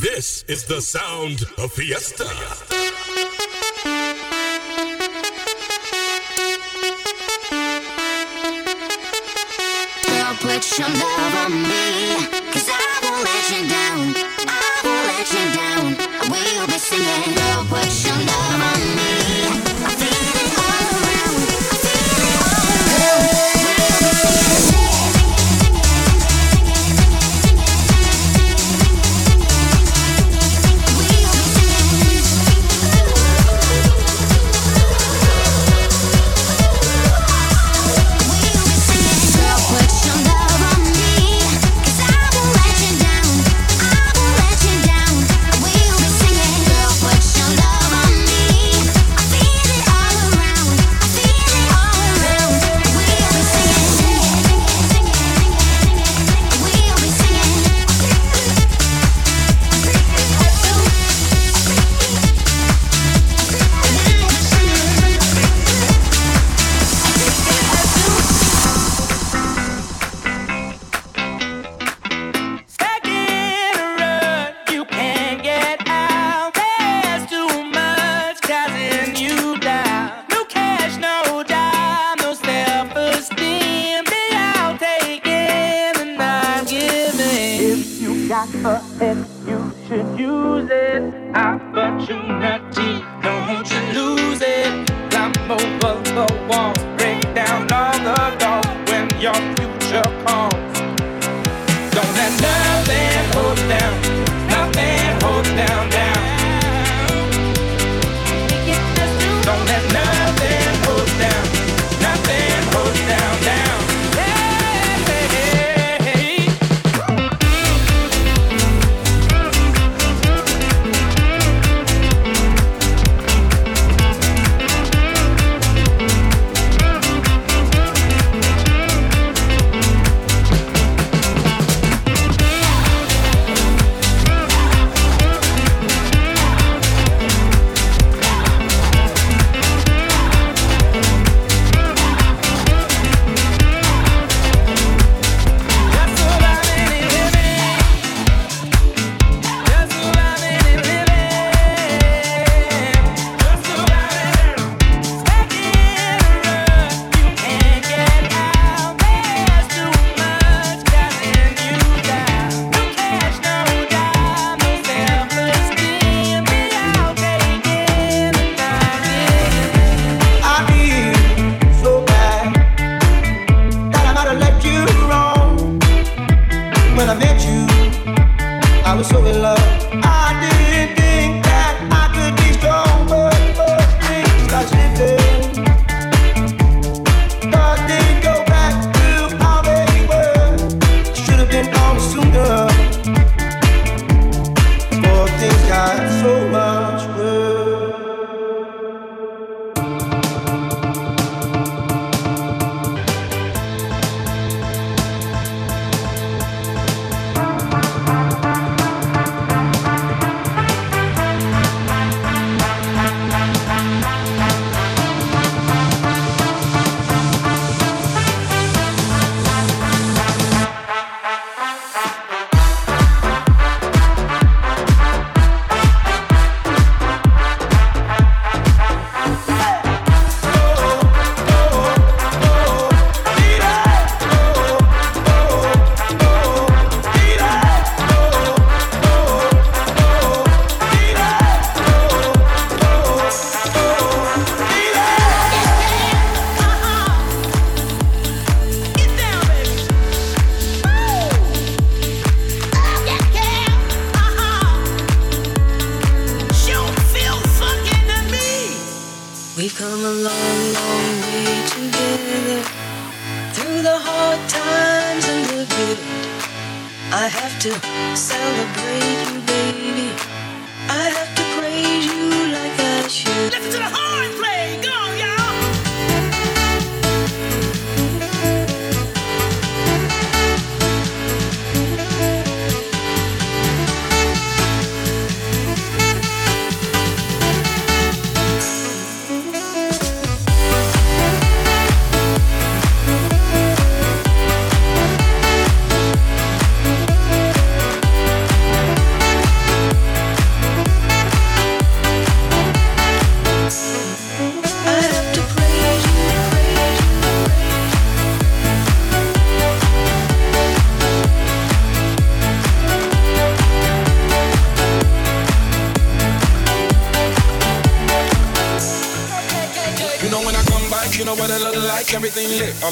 This is the sound of Fiesta. Girl, put your love on me, cause I won't let you down. I won't let you down. I will be singing. Girl,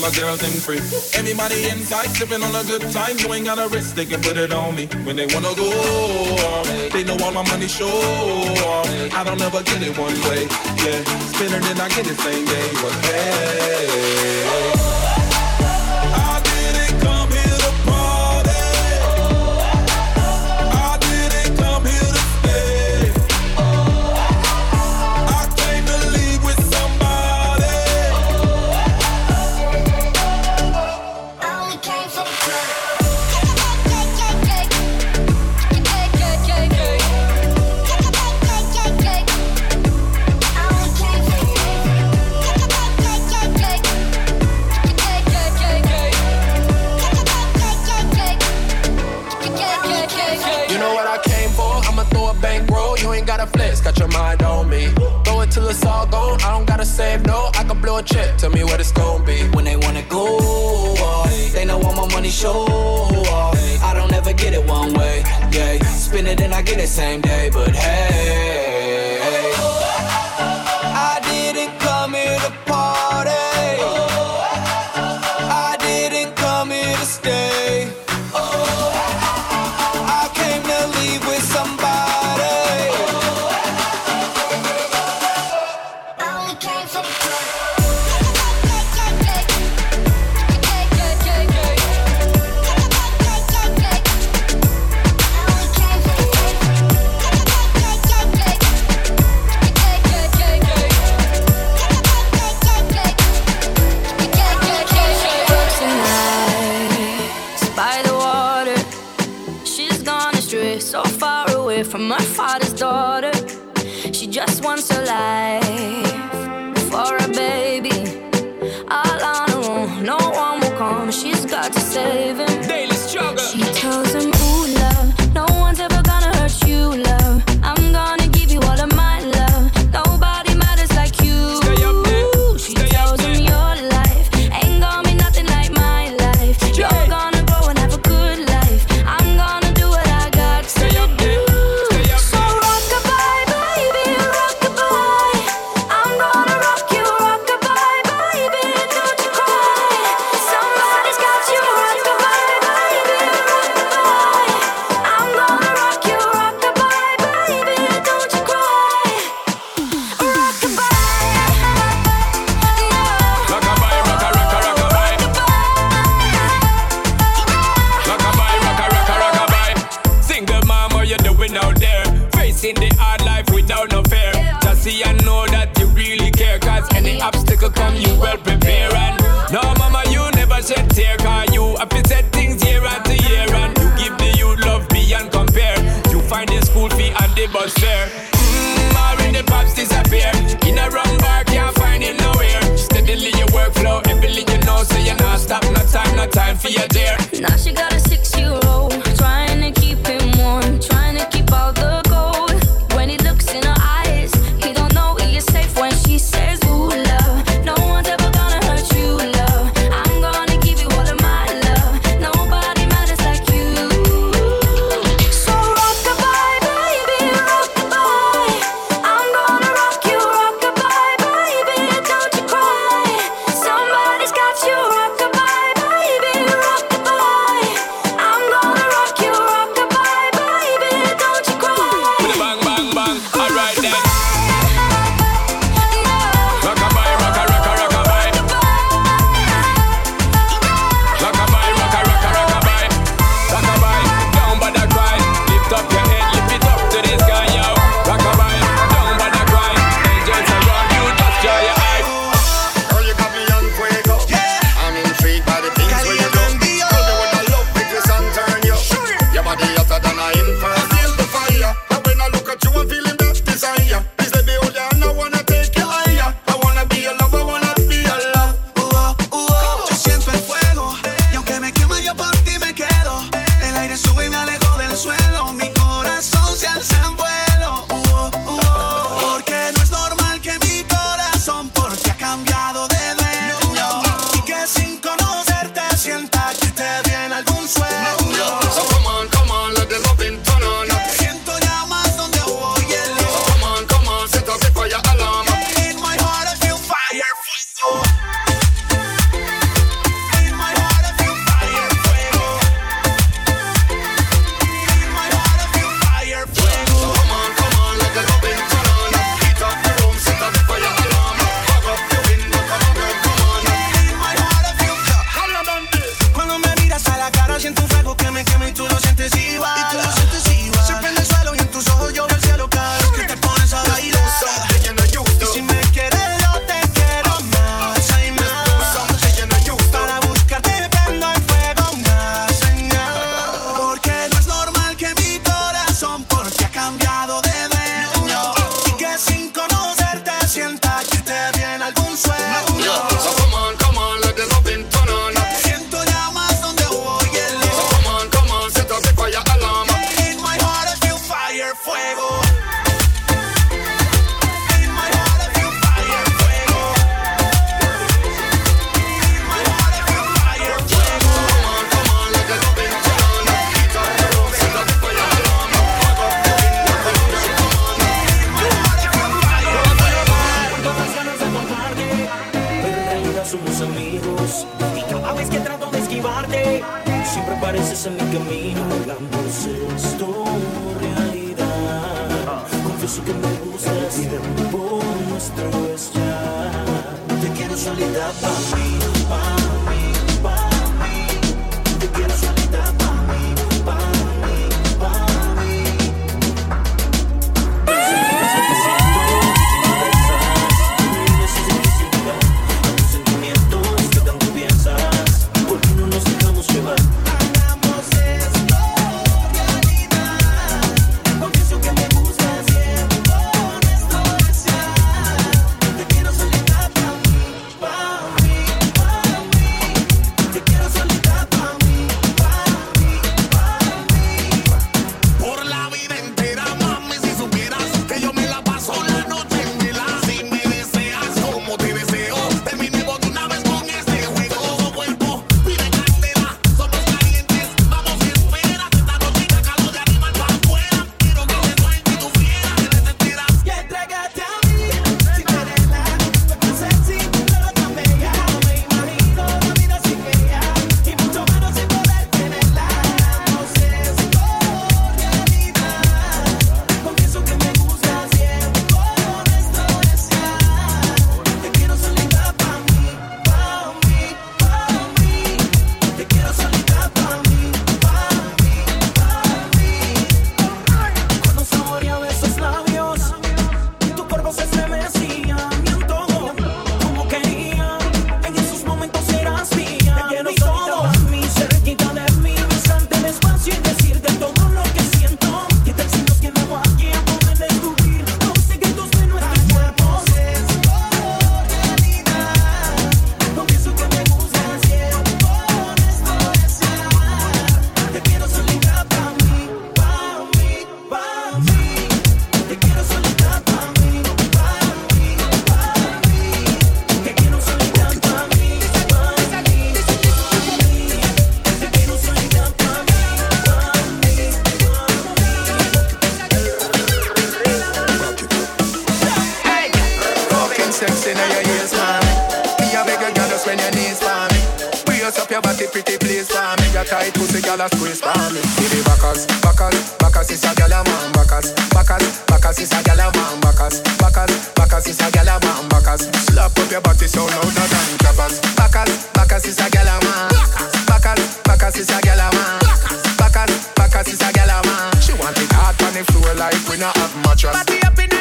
my girls in free. Anybody inside sipping on a good time, you ain't got a risk, they can put it on me. When they wanna go, they know all my money sure. I don't ever get it one way, yeah. Spinning and I get it same day, but hey. in the same day, but hey. time for you, dear. Now she got a six when your knees for me. Brace up your body, pretty please for me. Your tight pussy, gyal, squeeze for me. Give me backers, backers, backers is a gyal a man. Backers, backers, backers is a gyal a man. Backers, backers, backers is a gyal a man. Backers, slap up your body so loud that I'm clappers. Backers, backers is a gyal a man. Backers, backers is a gyal a man. Backers, backers is a gyal a man. She want it hard on the floor like we not have mattress. Party up in the.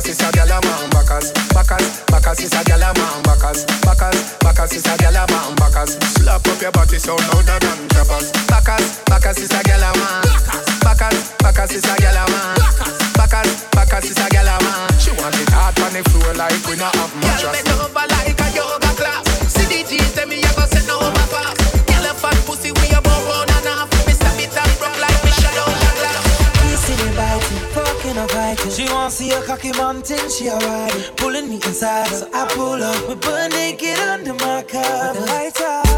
Backers is a gyal a man. Backers, backers, backers is a gyal a man. Backers, backers, backers is a gyal a man. Backers, slap up your body so louder than see a cocky mom think she alright. Pulling me inside, so I pull up. We burn naked under my car. With the lights out.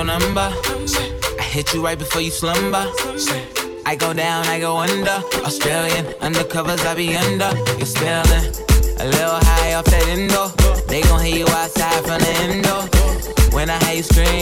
your number. I hit you right before you slumber. I go down, I go under. Australian undercovers, I be under. You're spilling a little high off that indoor. They gon' hear you outside from the indoor. When I hear you scream.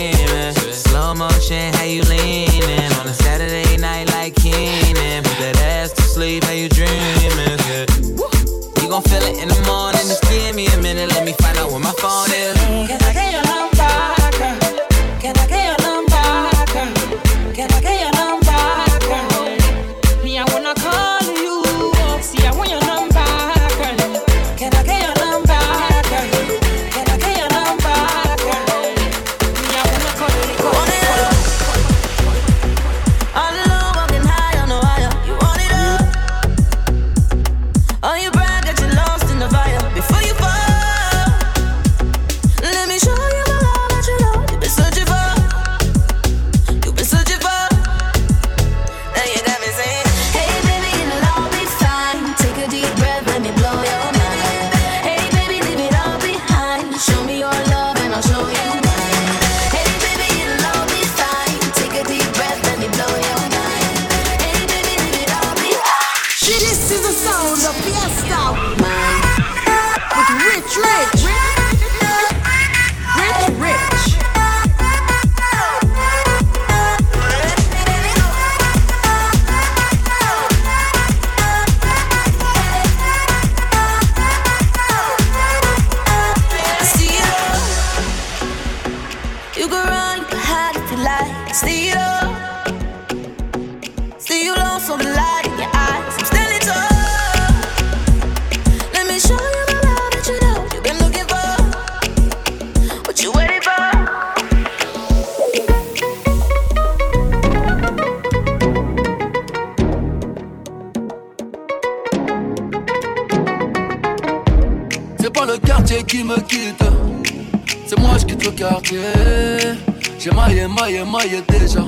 J'ai maillé, maillé, maillé déjà.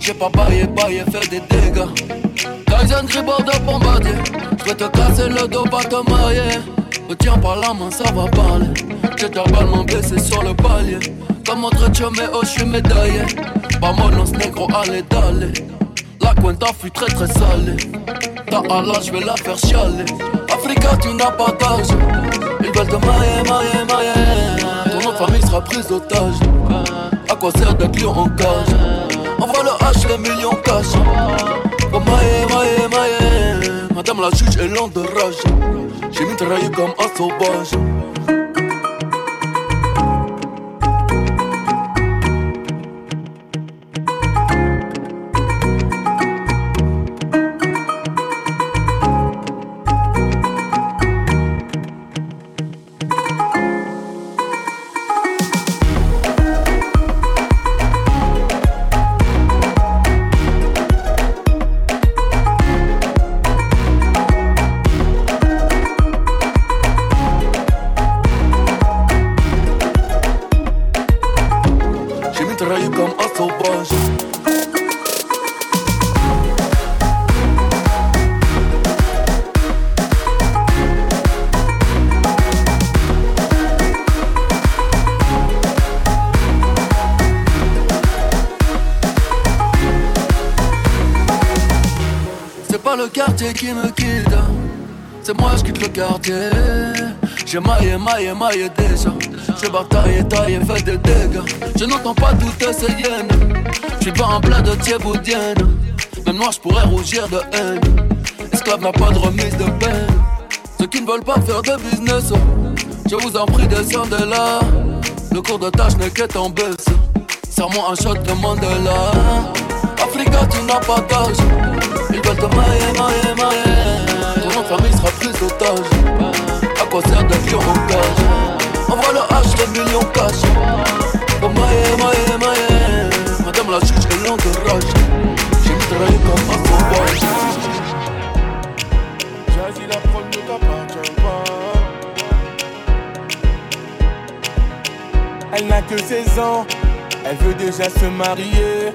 J'ai pas baillé, baillé, fait des dégâts. Tyson tribord de bombardier. Je te casser le dos, pas te marier. Me tiens par la main, ça va parler. J'ai verbalement blessé sur le palier. Comme Dieu, mais oh, je suis médaillé. Vamonos négro, allez, d'aller. La cuenta fut très très salée. Ta Allah, je vais la faire chialer. Africa, tu n'as pas d'âge. Ils veulent te mailler, mailler, mailler. Famille sera prise d'otage. À quoi sert d'être lion en cage? Envoie le H, les millions cash. Oh mailler, mailler, mailler. Madame la juge est lente de rage. J'ai mitraillé comme un sauvage. Qui me c'est moi je quitte le quartier. J'ai maillé, maillé, maillé déjà. J'ai bataillé, taillé, fait des dégâts. Je n'entends pas toutes ces hyènes. J'suis pas en plein de thieboudienne. Même moi j'pourrais rougir de haine. Esclave n'a pas de remise de peine. Ceux qui ne veulent pas faire de business, je vous en prie, descendez là. Le cours de tâche n'est qu'être en baisse. Serre-moi un shot de Mandela. Africa, tu n'as pas d'âge. Veulent te mailler, mailler, mailler. Ton sera prise d'otage. À quoi sert cage Envoie le H, les millions cash. Oh mailler, mailler, mailler. Madame la juge est lente de rage. J'ai mitraillé comme un sauvage. Jazzy, la prod ne t'appartient pas. Elle n'a que 16 ans, elle veut déjà se marier.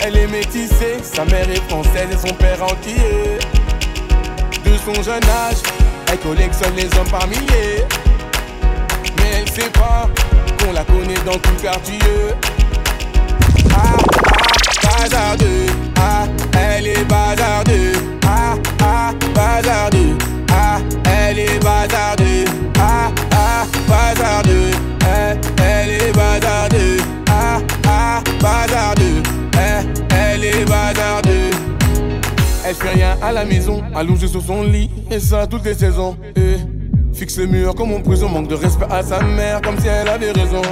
Elle est métissée, sa mère est française et son père entier. De son jeune âge, elle collectionne les hommes par milliers. Mais elle sait pas qu'on la connaît dans tout quartier. Ah, ah, bazardeux, ah, elle est bazardeux. Ah, ah, bazardeux, ah, elle est bazardeux. Ah, ah, bazardeux, elle, elle est bazardeux. Bazardeux, elle, elle est bazardeux. Elle fait rien à la maison, allongée sur son lit, et ça toutes les saisons. Eh, fixe le mur comme en prison, manque de respect à sa mère, comme si elle avait raison.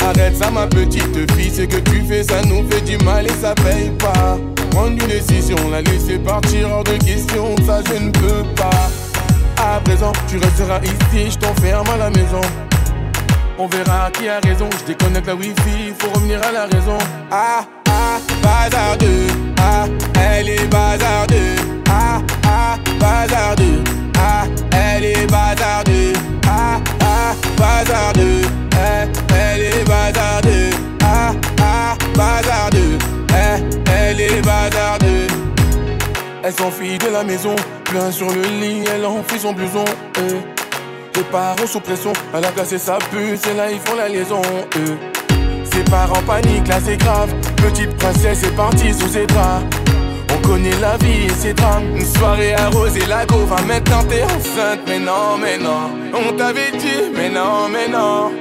Arrête ça, ma petite fille, ce que tu fais, ça nous fait du mal et ça paye pas. Prendre une décision, la laisser partir hors de question, ça je ne peux pas. À présent, tu resteras ici, je t'enferme à la maison. On verra qui a raison, je déconnecte la wifi, faut revenir à la raison. Ah, ah, bazardeux, ah, elle est bazardeux. Ah, ah, bazardeux, ah, elle est bazardeux. Ah, ah, bazardeux, eh, elle est bazardeux. Ah, ah, bazardeux, eh, elle est bazardeux. Elle s'enfuit de la maison, plein sur le lit, elle enfuit son blouson. eh. Les parents sous pression, elle a cassé sa puce, et là ils font la liaison, eux. Ses parents paniquent, là c'est grave. Petite princesse est partie sous ses bras. On connaît la vie et ses drames. Une soirée arrosée, la go va maintenant t'es enceinte. Mais non, mais non, on t'avait dit, mais non, mais non.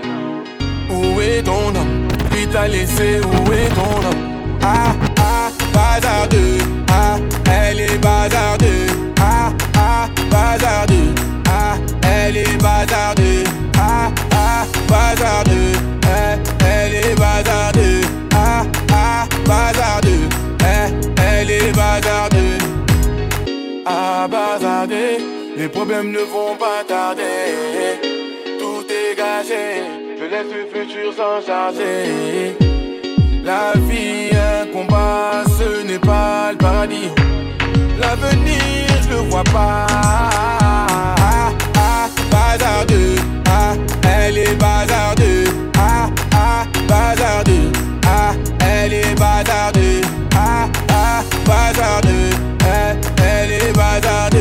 Où est ton homme? Puis t'a laissé, où est ton homme? Ah, ah, bazardeux. Ah, elle est bazardeux. Ah, ah, bazardeux elle est bazardeux. Ah ah, bazardeux. Eh, elle est bazardeux. Ah ah, bazardeux. Eh, elle est bazardeux. Ah, bazardeux. Les problèmes ne vont pas tarder. Tout est gâché. Je laisse le futur s'en charger. La vie, un combat, ce n'est pas le paradis. L'avenir, je le vois pas bazardeux, ah, elle est bazardeux, ah, ah, bazardeux, ah, elle est bazardeux, ah, ah, bazardeux, elle, elle est bazardeux.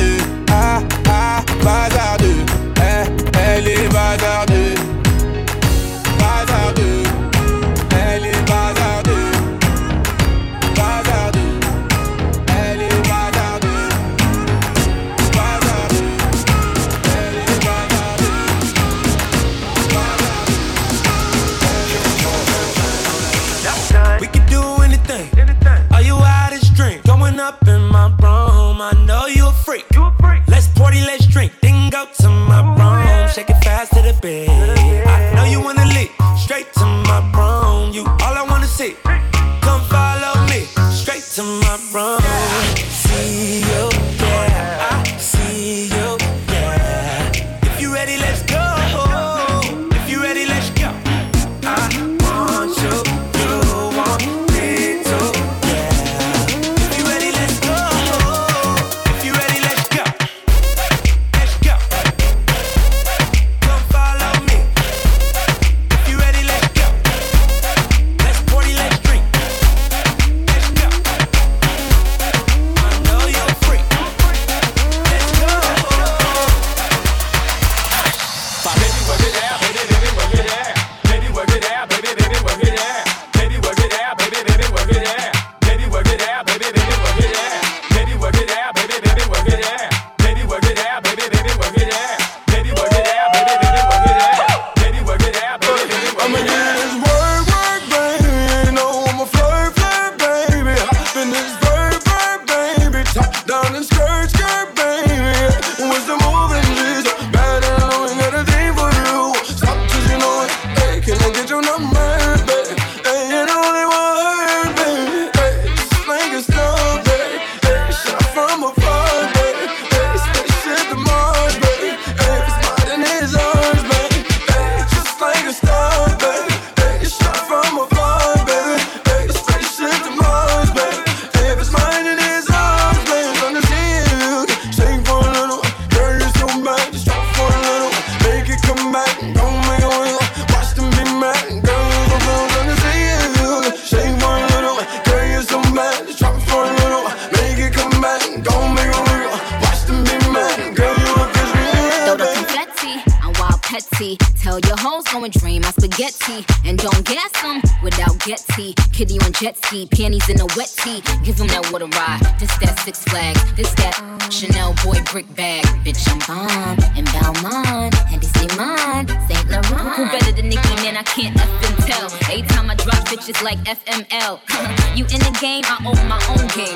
to my room.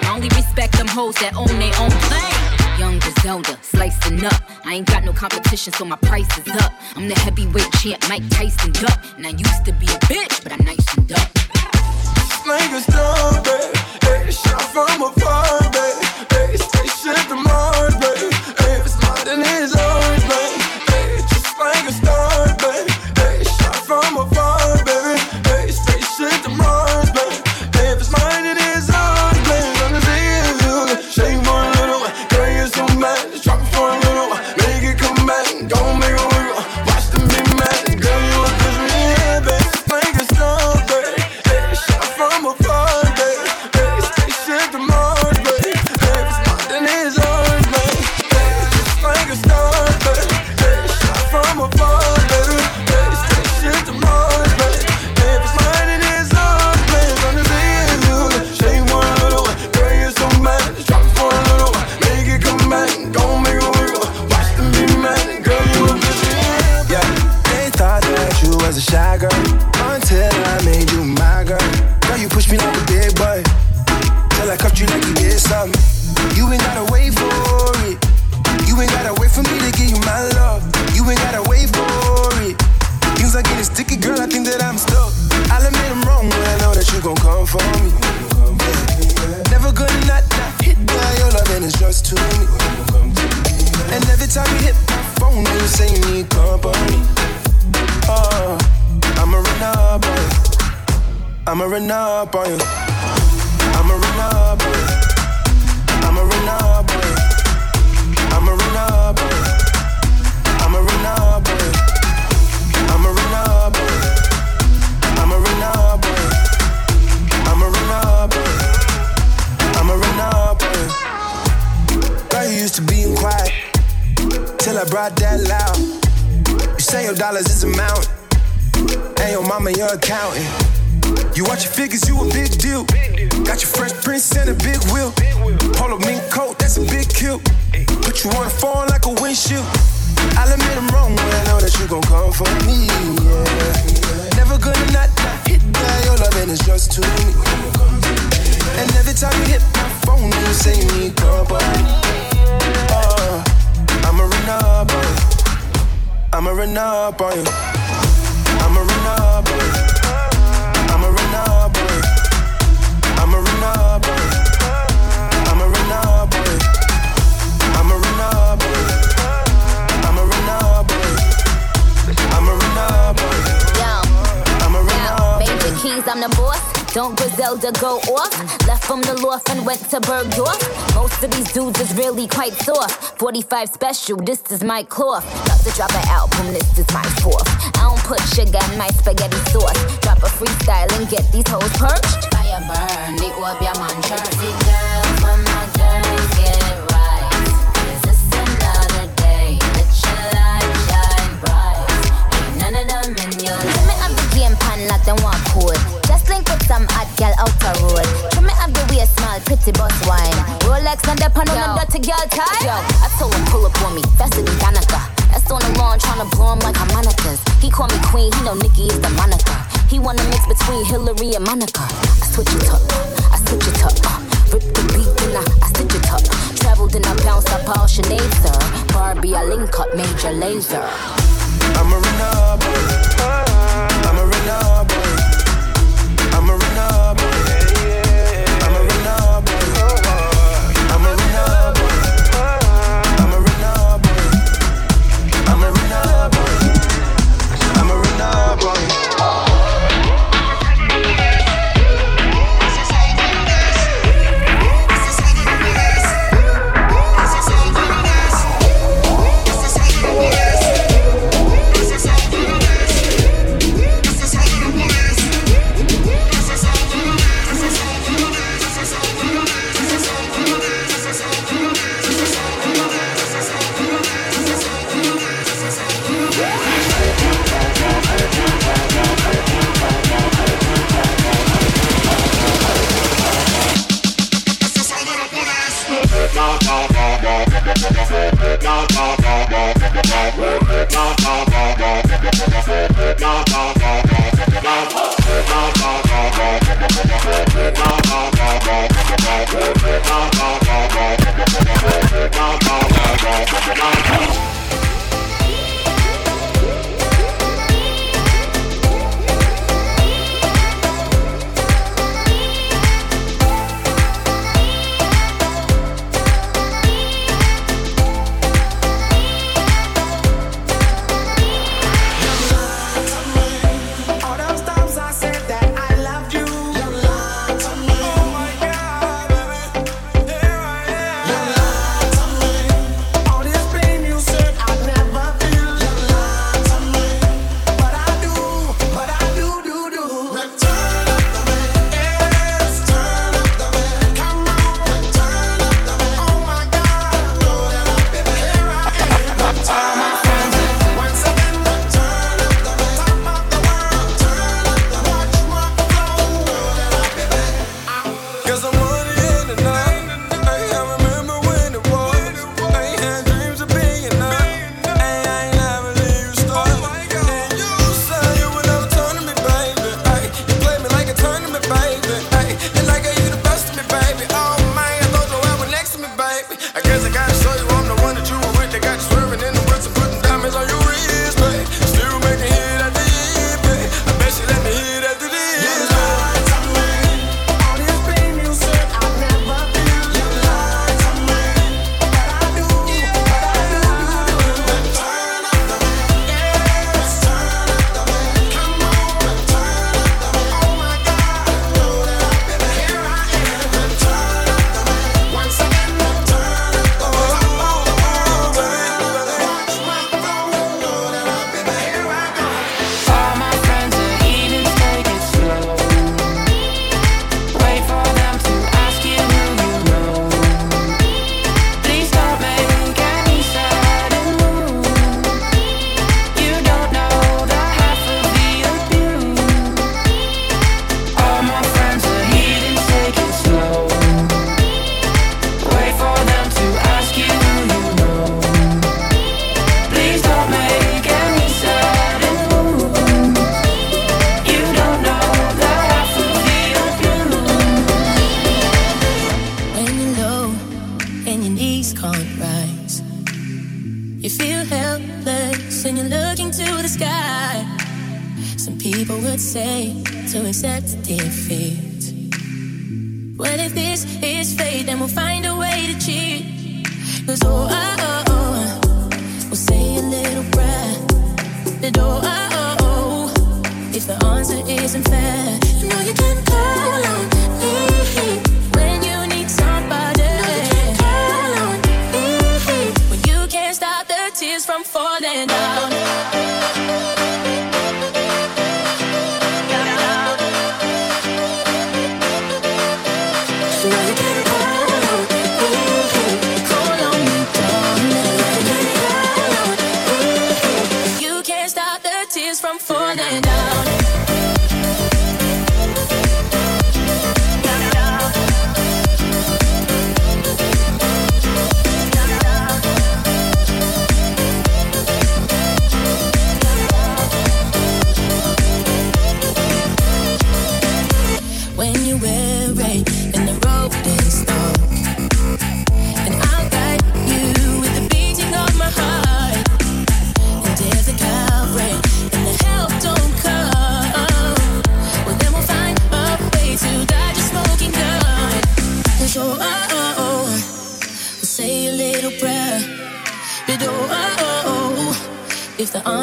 Only respect them hoes that own their own thing. Young Griselda, slicing up. I ain't got no competition, so my price is up. I'm the heavyweight champ, Mike Tyson duck. And I used to be a bitch, but I niced up. Like a star, babe. Hey, shot from afar, babe. Hey, spaceship to Mars, babe. Brought that loud. You say your dollars is a mountain, and your mama your accountant. You watch your figures, you a big deal. Got your fresh prince and a big wheel. Polo mink coat, that's a big kill. Put you on the phone like a windshield. I'll admit I'm wrong, but I know that you gon' come for me. Yeah. Never gonna not, hit by your loving is just too me. And every time you hit my phone, you say you need company. Oh, I'ma run up on you. I'ma run up on you. I'ma run up on you. I'ma run up on you. I'ma run up on you. I'ma run up on you. I'ma run up on you. I'ma run up on you. I'ma run up on you. Yo, I'ma run up on Major keys, I'm the boss. Don't Griselda go off? Left from the loft and went to Bergdorf. Most of these dudes is really quite soft. 45 special, this is my cloth. About to drop an album, this is my fourth. I don't put sugar in my spaghetti sauce. Drop a freestyle and get these hoes perched. Fire burn, the orb, your man, Jersey girls, when my get it right. 'Cause it's another day, let your light shine bright. Ain't none of them in your Trim me up the game pan like them want code. Just link with some hot girl out the road. Trim me up the waist small, pretty boss wine. Rolex and the pan on them dirty girl tie. Yo, I told him pull up on me, faster than Danica. That's on the lawn tryna blow him like harmonicas. He call me queen, he know Nikki is the moniker. He wanna mix between Hillary and Monica. I switch it up, I switch it up. Rip the beat and I, I stitch it up. Traveled and I bounced up all Sinead, sir. Barbie, I link up major laser. I'ma run up I'm falling down.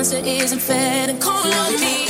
monster isn't fed and cold on me.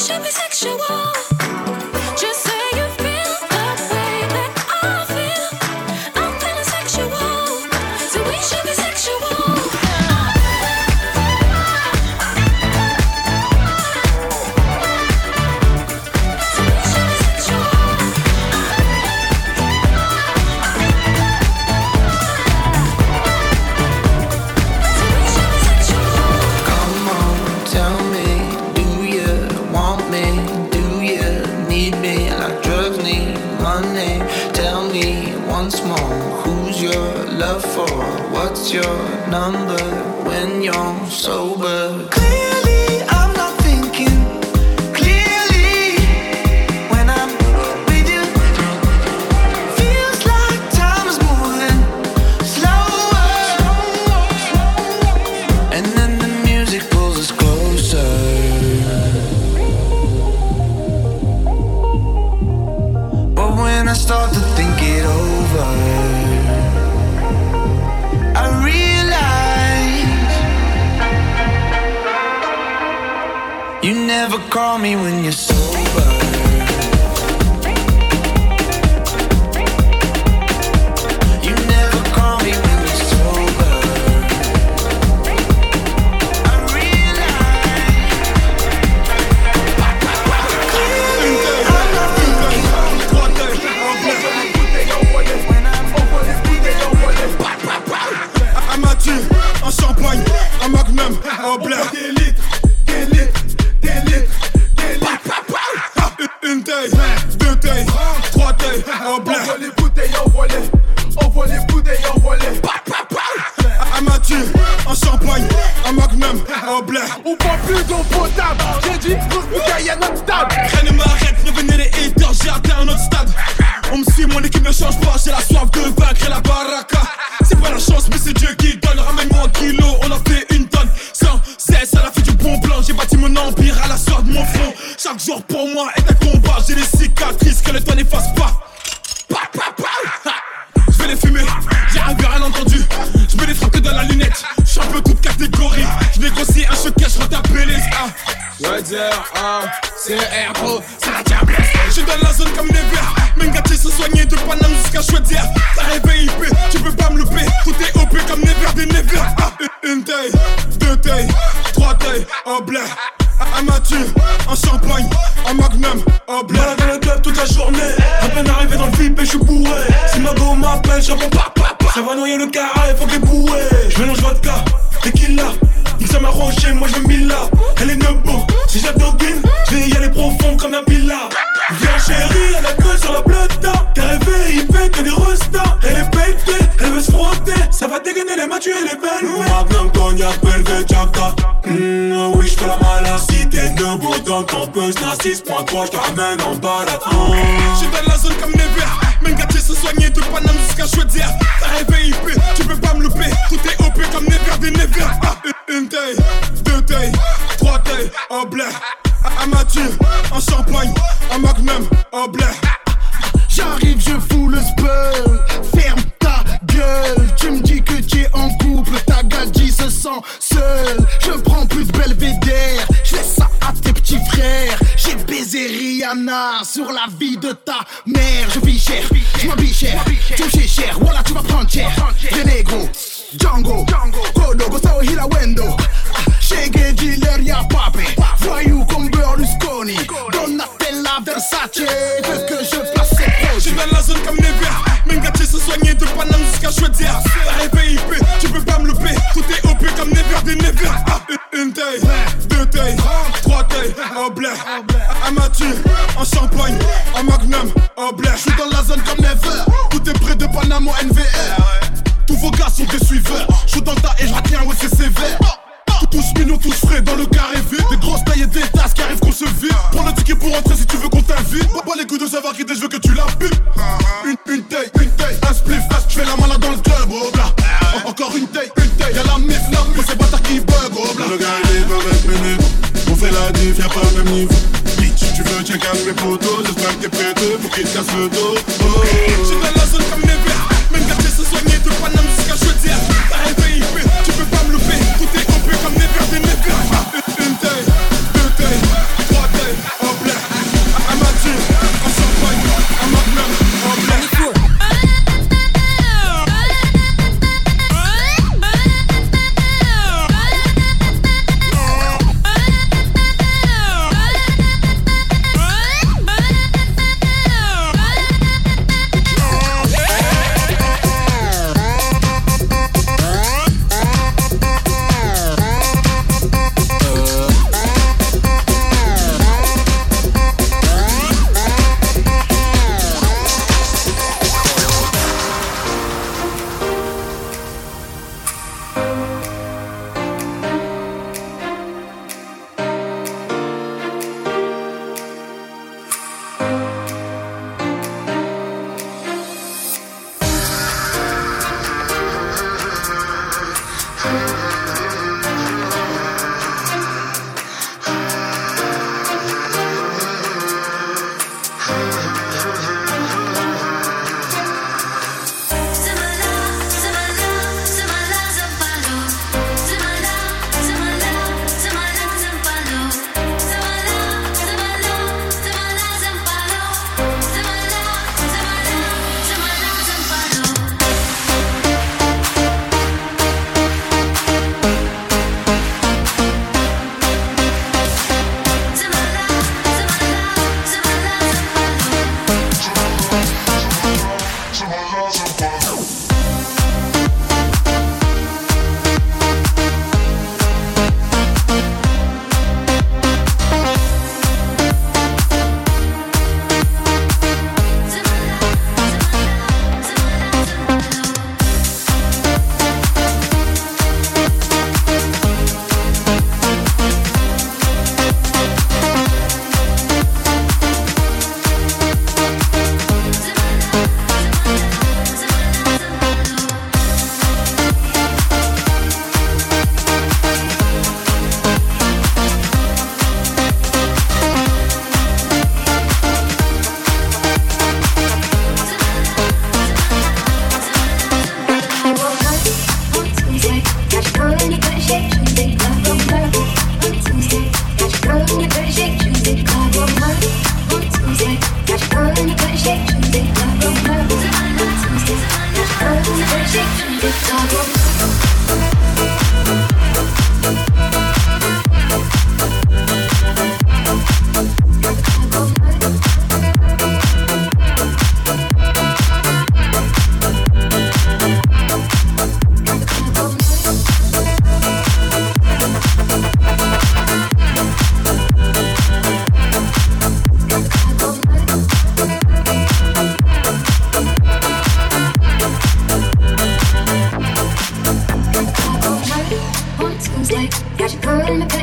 Should be sexual. J'ai atteint un autre stade. On me suit, mon équipe ne change pas, j'ai la soif de vaincre et la baraka. C'est pas la chance, mais c'est Dieu qui donne. Ramène-moi un kilo, on a fait une tonne. Sans cesse, à la fête du bon blanc, j'ai bâti mon empire à la soeur de mon front. Chaque jour pour moi est un combat, j'ai des cicatrices que le temps n'efface pas. Je vais les fumer, j'ai rien entendu. Je mets les frappes que dans la lunette. Je un peu toute catégorie. Je négocie un showcase, je retapais les A. Ouais, dire, ah, c'est R, gros, c'est la diablesse. Je suis dans la zone comme Never. Mengati se soigner de Paname jusqu'à choisir. T'as rêvé IP, tu peux pas me louper. Tout est OP comme Never des Never. Ah, une- taille, deux tailles, trois tailles, un black. Un Mathieu, un champagne, un magnum, black. Malade dans le club toute la journée. À peine arrivé dans le VIP et je suis bourré. Si ma go m'appelle, je réponds pas. Ça va noyer le carré, faut que les bourrés. Je mélange vodka, tequila. Ça m'a moi je mets là. Elle est nebo, si j'adoguine, je vais y aller profond comme un pila. Chérie, elle a que sur la plata. T'es rêvé, il fait que des restas. Elle est pétée, elle veut se frotter. Ça va dégainer les matchs et les belles. Magnum, cognac, belvé, jacka. Mmh, oui, j'fais la malade. Si t'es debout dans ton buzz, n'a 6.3, j'te ramène en balade. J'suis dans la zone comme Never. Mengati se soigner de Paname jusqu'à choisir. T'as rêvé IP, tu peux pas me louper. Tout est OP comme Never des Never. Ah, une- une taille, deux tailles, trois tailles, un black. Mathieu, un champagne, un magnum, un black. J'arrive, je fous le spell. Ferme ta gueule. Tu me dis que tu es en couple. Ta gadji se sent seule. Je prends plus de belvédère. Je laisse ça à tes petits frères. J'ai baisé Rihanna sur la vie de ta mère. Je vis cher, je m'habille cher. Tu me cher, voilà, tu vas prendre cher. Négros, Django, Kodo, Gustavo Hilawendo. Shege dealer, y'a papé. Berlusconi. Donatella Versace. Que je place ses J'suis dans la zone comme Never. Mengati se soigner de Paname jusqu'à choisir. T'as rêvé IP, tu peux pas me louper. Tout est OP comme Never des Never. Ah, une- taille, deux tailles, trois tailles, un black. Un Mathieu, un champagne, un magnum, un black. J'suis dans la zone comme Never. Tout est près de Panama NVR. Tous vos gars sont des suiveurs. J'suis dans le tas et j'retiens, ouais, c'est sévère. Tous mignons, tous frais dans le carré pour rentrer si tu veux qu'on t'invite. Pas les coups de savoir qui je veux que tu la putes. Une, une taille, une taille, un spliff, j'fais la malade dans le club, oh bla. En- Encore une taille, une taille, y'a la mif, la mif, c'est bâtard qui bug, oh bla. Le gars il est pas 20 minutes On fait la diff, y'a pas le même niveau Bitch, tu veux check out mes potos J'espère que t'es prêt pour qu'il te casse le dos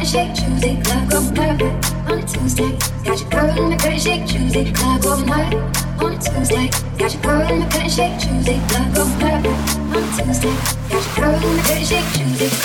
shake, Tuesday, club going perfect on a Tuesday. Got your girl in the curtain shake, Tuesday, club going night. on a Tuesday. Got your girl in the curtain shake, Tuesday, club going perfect on a Tuesday. Got your girl in the curtain shake, Tuesday.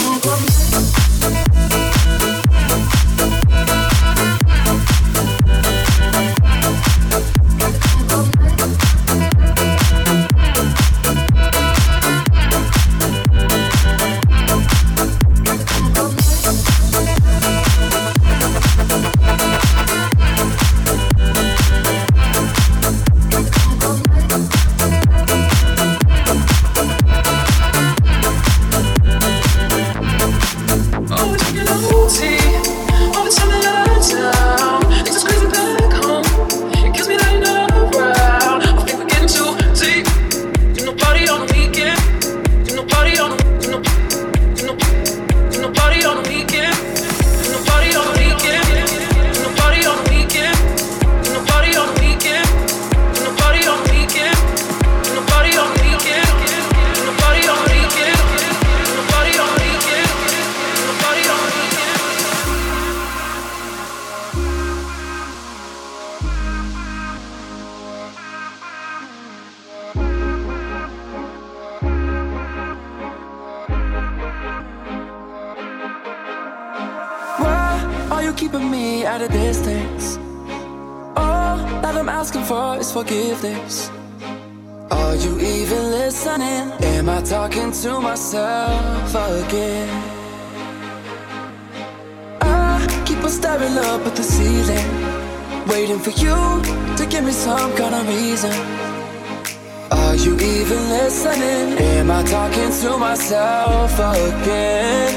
Am I talking to myself again?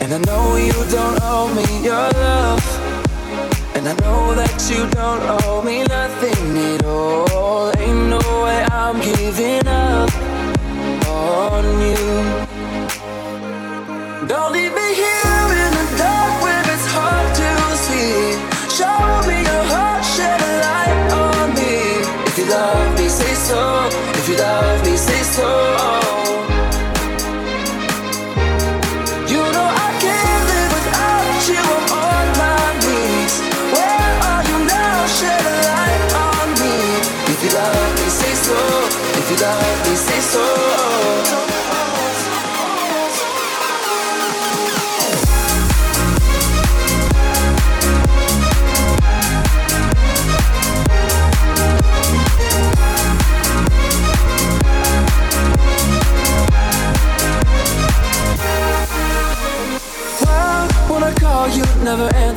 And I know you don't owe me your love. And I know that you don't owe me nothing at all. Ain't no way I'm giving up on you. if you love me, say so.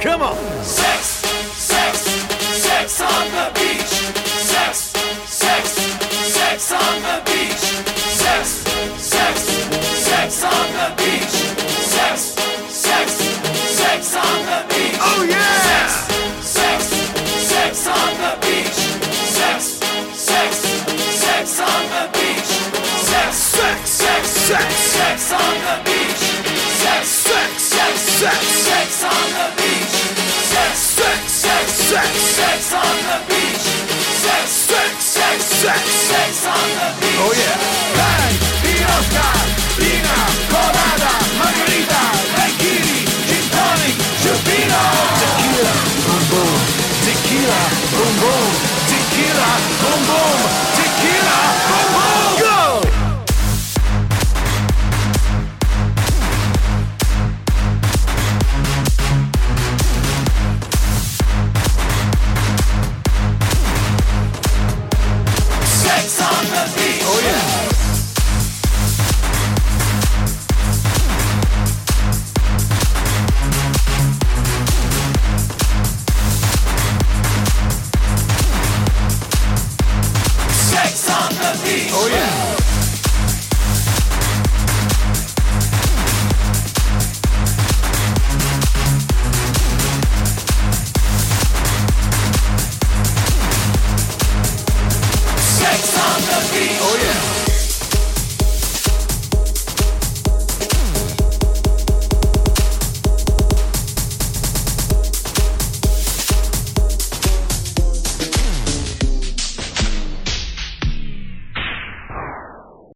Come on.